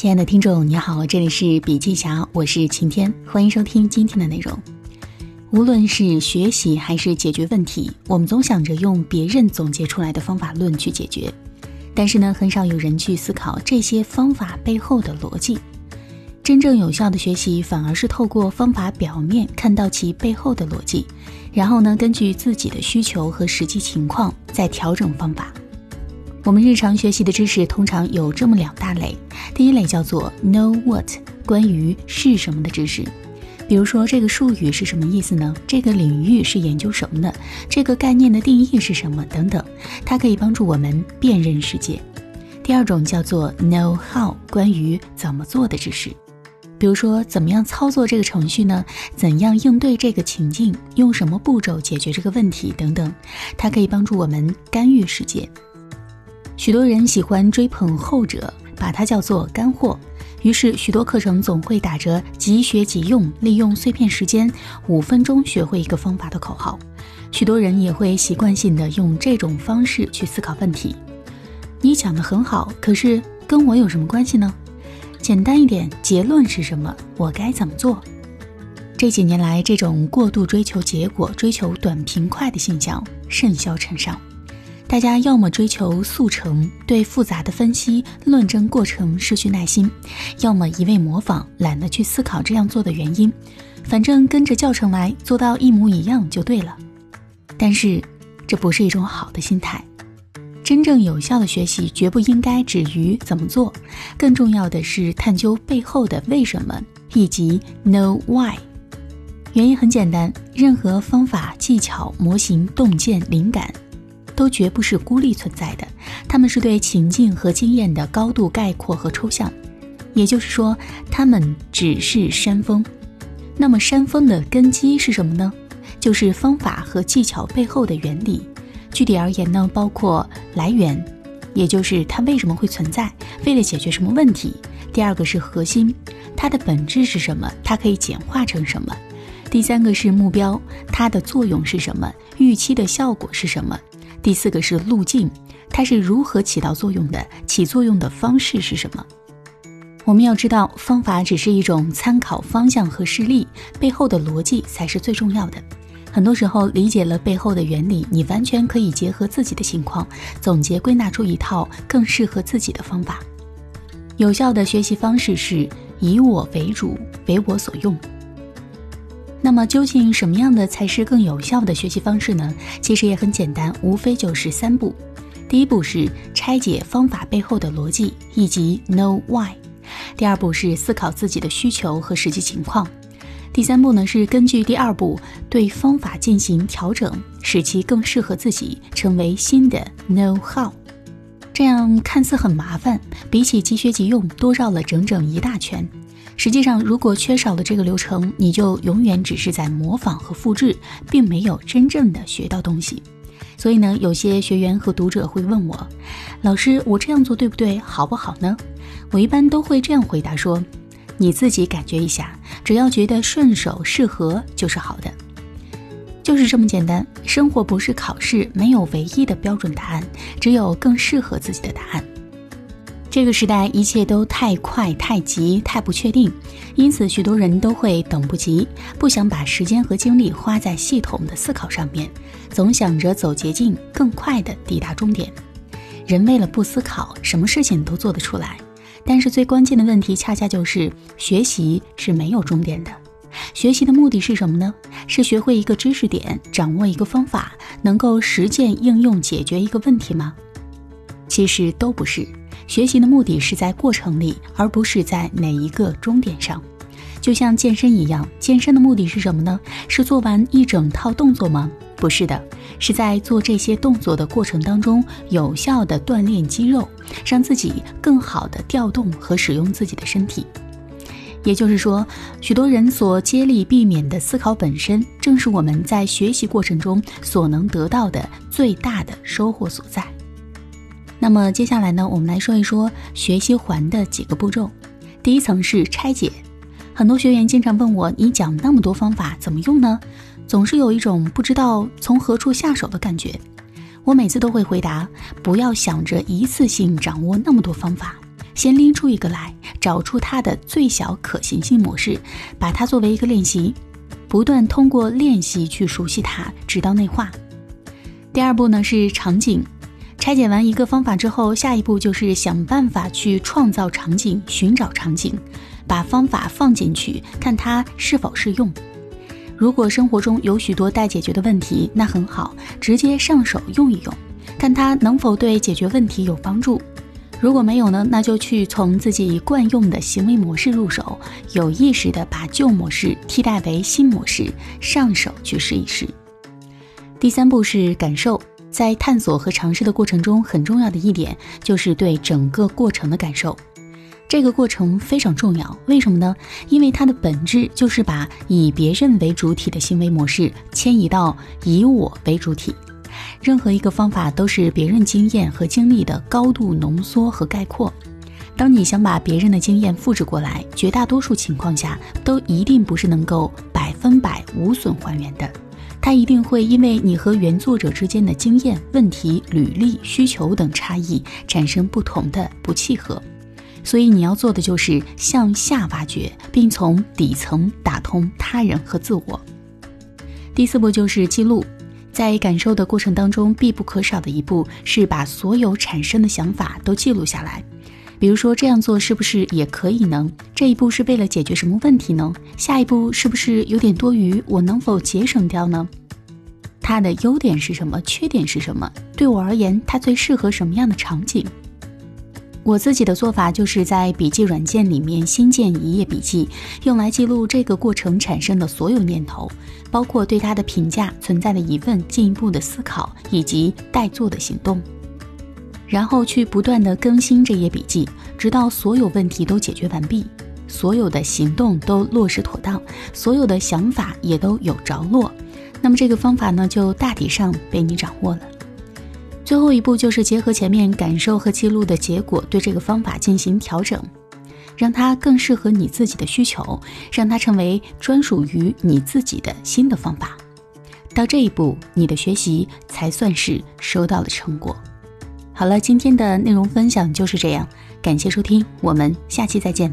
亲爱的听众，你好，这里是笔记侠，我是晴天，欢迎收听今天的内容。无论是学习还是解决问题，我们总想着用别人总结出来的方法论去解决，但是呢，很少有人去思考这些方法背后的逻辑。真正有效的学习，反而是透过方法表面看到其背后的逻辑，然后呢，根据自己的需求和实际情况再调整方法。我们日常学习的知识通常有这么两大类，第一类叫做 know what，关于是什么的知识，比如说这个术语是什么意思呢？这个领域是研究什么的？这个概念的定义是什么？等等，它可以帮助我们辨认世界。第二种叫做 know how，关于怎么做的知识，比如说怎么样操作这个程序呢？怎样应对这个情境？用什么步骤解决这个问题？等等，它可以帮助我们干预世界。许多人喜欢追捧后者，把它叫做干货。于是，许多课程总会打着“即学即用”，利用碎片时间五分钟学会一个方法的口号。许多人也会习惯性的用这种方式去思考问题。你讲的很好，可是跟我有什么关系呢？简单一点，结论是什么？我该怎么做？这几年来，这种过度追求结果、追求短平快的现象甚嚣尘上。大家要么追求速成，对复杂的分析论证过程失去耐心；要么一味模仿，懒得去思考这样做的原因。反正跟着教程来，做到一模一样就对了。但是，这不是一种好的心态。真正有效的学习，绝不应该止于怎么做，更重要的是探究背后的为什么，以及 know why。原因很简单，任何方法、技巧、模型、洞见、灵感。都绝不是孤立存在的，他们是对情境和经验的高度概括和抽象，也就是说，他们只是山峰。那么，山峰的根基是什么呢？就是方法和技巧背后的原理。具体而言呢，包括来源，也就是它为什么会存在，为了解决什么问题；第二个是核心，它的本质是什么，它可以简化成什么；第三个是目标，它的作用是什么，预期的效果是什么。第四个是路径，它是如何起到作用的？起作用的方式是什么？我们要知道，方法只是一种参考方向和事例，背后的逻辑才是最重要的。很多时候，理解了背后的原理，你完全可以结合自己的情况，总结归纳出一套更适合自己的方法。有效的学习方式是以我为主，为我所用。那么究竟什么样的才是更有效的学习方式呢？其实也很简单，无非就是三步。第一步是拆解方法背后的逻辑，以及 know why。第二步是思考自己的需求和实际情况。第三步呢是根据第二步对方法进行调整，使其更适合自己，成为新的 know how。这样看似很麻烦，比起即学即用，多绕了整整一大圈。实际上，如果缺少了这个流程，你就永远只是在模仿和复制，并没有真正的学到东西。所以呢，有些学员和读者会问我：“老师，我这样做对不对？好不好呢？”我一般都会这样回答说：“你自己感觉一下，只要觉得顺手、适合就是好的，就是这么简单。生活不是考试，没有唯一的标准答案，只有更适合自己的答案。”这个时代一切都太快、太急、太不确定，因此许多人都会等不及，不想把时间和精力花在系统的思考上面，总想着走捷径，更快的抵达终点。人为了不思考，什么事情都做得出来。但是最关键的问题，恰恰就是学习是没有终点的。学习的目的是什么呢？是学会一个知识点，掌握一个方法，能够实践应用解决一个问题吗？其实都不是。学习的目的是在过程里，而不是在哪一个终点上。就像健身一样，健身的目的是什么呢？是做完一整套动作吗？不是的，是在做这些动作的过程当中，有效的锻炼肌肉，让自己更好的调动和使用自己的身体。也就是说，许多人所接力避免的思考本身，正是我们在学习过程中所能得到的最大的收获所在。那么接下来呢，我们来说一说学习环的几个步骤。第一层是拆解，很多学员经常问我，你讲那么多方法怎么用呢？总是有一种不知道从何处下手的感觉。我每次都会回答，不要想着一次性掌握那么多方法，先拎出一个来，找出它的最小可行性模式，把它作为一个练习，不断通过练习去熟悉它，直到内化。第二步呢是场景。拆解完一个方法之后，下一步就是想办法去创造场景，寻找场景，把方法放进去，看它是否适用。如果生活中有许多待解决的问题，那很好，直接上手用一用，看它能否对解决问题有帮助。如果没有呢，那就去从自己惯用的行为模式入手，有意识的把旧模式替代为新模式，上手去试一试。第三步是感受。在探索和尝试的过程中，很重要的一点就是对整个过程的感受。这个过程非常重要，为什么呢？因为它的本质就是把以别人为主体的行为模式迁移到以我为主体。任何一个方法都是别人经验和经历的高度浓缩和概括。当你想把别人的经验复制过来，绝大多数情况下都一定不是能够百分百无损还原的。它一定会因为你和原作者之间的经验、问题、履历、需求等差异产生不同的不契合，所以你要做的就是向下挖掘，并从底层打通他人和自我。第四步就是记录，在感受的过程当中，必不可少的一步是把所有产生的想法都记录下来。比如说这样做是不是也可以呢？这一步是为了解决什么问题呢？下一步是不是有点多余？我能否节省掉呢？它的优点是什么？缺点是什么？对我而言，它最适合什么样的场景？我自己的做法就是在笔记软件里面新建一页笔记，用来记录这个过程产生的所有念头，包括对它的评价、存在的疑问、进一步的思考以及待做的行动。然后去不断的更新这页笔记，直到所有问题都解决完毕，所有的行动都落实妥当，所有的想法也都有着落。那么这个方法呢，就大体上被你掌握了。最后一步就是结合前面感受和记录的结果，对这个方法进行调整，让它更适合你自己的需求，让它成为专属于你自己的新的方法。到这一步，你的学习才算是收到了成果。好了，今天的内容分享就是这样，感谢收听，我们下期再见。